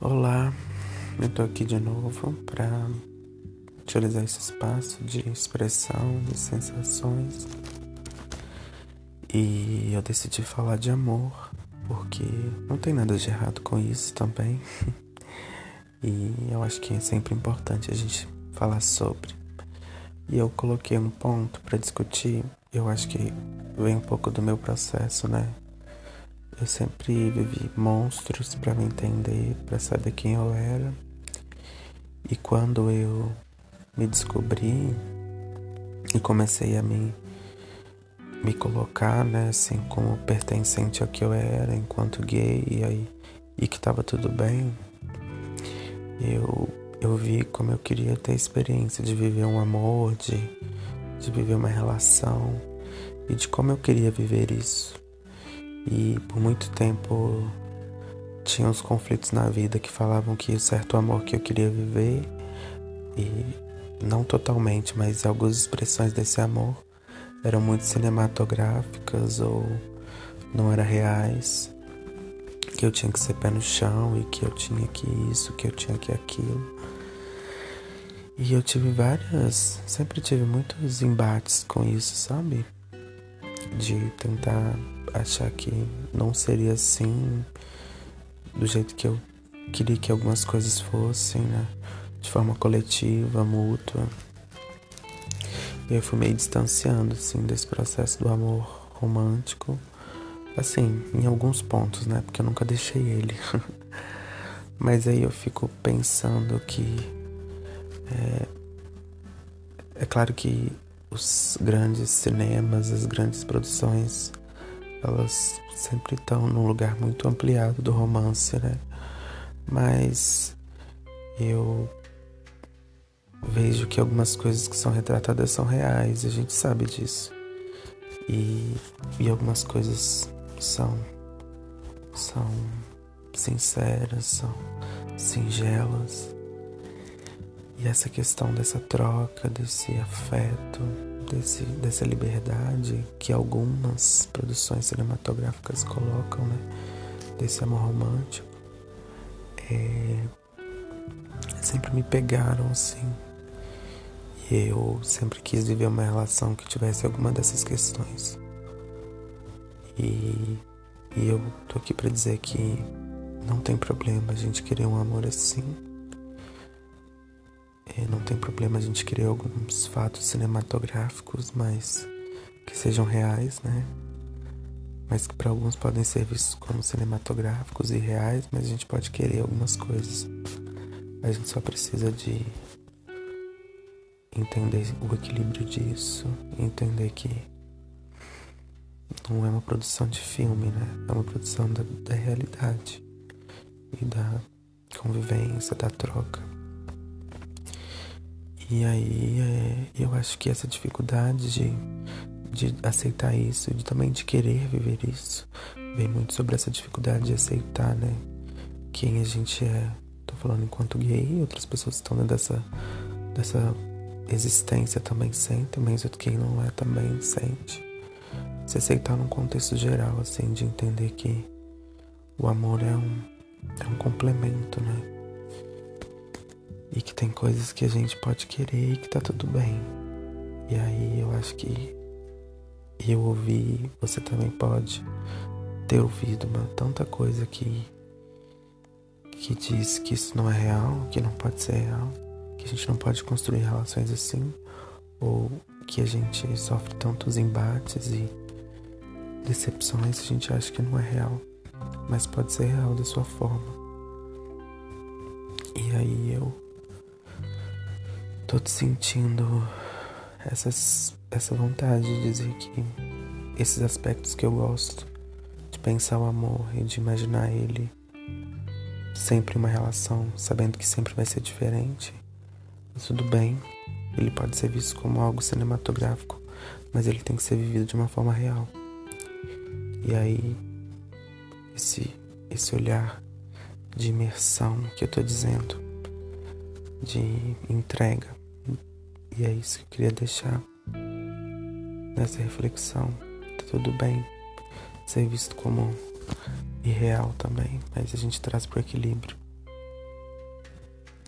Olá, eu tô aqui de novo para utilizar esse espaço de expressão, de sensações. E eu decidi falar de amor, porque não tem nada de errado com isso também. e eu acho que é sempre importante a gente falar sobre. E eu coloquei um ponto para discutir, eu acho que vem um pouco do meu processo, né? Eu sempre vivi monstros para me entender, para saber quem eu era. E quando eu me descobri e comecei a me me colocar, né, assim, como pertencente ao que eu era enquanto gay e aí e que tava tudo bem, eu eu vi como eu queria ter a experiência de viver um amor, de de viver uma relação e de como eu queria viver isso. E por muito tempo tinha uns conflitos na vida que falavam que o certo amor que eu queria viver e não totalmente, mas algumas expressões desse amor eram muito cinematográficas ou não eram reais, que eu tinha que ser pé no chão e que eu tinha que isso, que eu tinha que aquilo. E eu tive várias, sempre tive muitos embates com isso, sabe? De tentar achar que não seria assim do jeito que eu queria que algumas coisas fossem, né? De forma coletiva, mútua. E eu fui meio distanciando, assim, desse processo do amor romântico. Assim, em alguns pontos, né? Porque eu nunca deixei ele. Mas aí eu fico pensando que. É, é claro que os grandes cinemas, as grandes produções elas sempre estão num lugar muito ampliado do romance, né? Mas eu vejo que algumas coisas que são retratadas são reais, a gente sabe disso. E, e algumas coisas são são sinceras, são singelas. E essa questão dessa troca, desse afeto, desse, dessa liberdade que algumas produções cinematográficas colocam, né? Desse amor romântico. É, sempre me pegaram assim. E eu sempre quis viver uma relação que tivesse alguma dessas questões. E, e eu tô aqui para dizer que não tem problema a gente querer um amor assim não tem problema a gente criar alguns fatos cinematográficos, mas que sejam reais, né? Mas que para alguns podem ser vistos como cinematográficos e reais, mas a gente pode querer algumas coisas. A gente só precisa de entender o equilíbrio disso, entender que não é uma produção de filme, né? É uma produção da, da realidade e da convivência, da troca. E aí é, eu acho que essa dificuldade de, de aceitar isso, de também de querer viver isso, vem muito sobre essa dificuldade de aceitar, né? Quem a gente é. Tô falando enquanto gay, outras pessoas estão dentro dessa, dessa existência também sentem, mas quem não é também sente. Se aceitar num contexto geral, assim, de entender que o amor é um, é um complemento, né? E que tem coisas que a gente pode querer e que tá tudo bem. E aí eu acho que eu ouvi, você também pode ter ouvido uma tanta coisa que que diz que isso não é real, que não pode ser real, que a gente não pode construir relações assim, ou que a gente sofre tantos embates e decepções, a gente acha que não é real, mas pode ser real da sua forma. E aí eu tô te sentindo essas, essa vontade de dizer que esses aspectos que eu gosto, de pensar o amor e de imaginar ele sempre uma relação, sabendo que sempre vai ser diferente, tudo bem, ele pode ser visto como algo cinematográfico, mas ele tem que ser vivido de uma forma real. E aí, esse, esse olhar de imersão que eu tô dizendo, de entrega, e é isso que eu queria deixar nessa reflexão. Tá tudo bem ser visto como irreal também, mas a gente traz pro equilíbrio.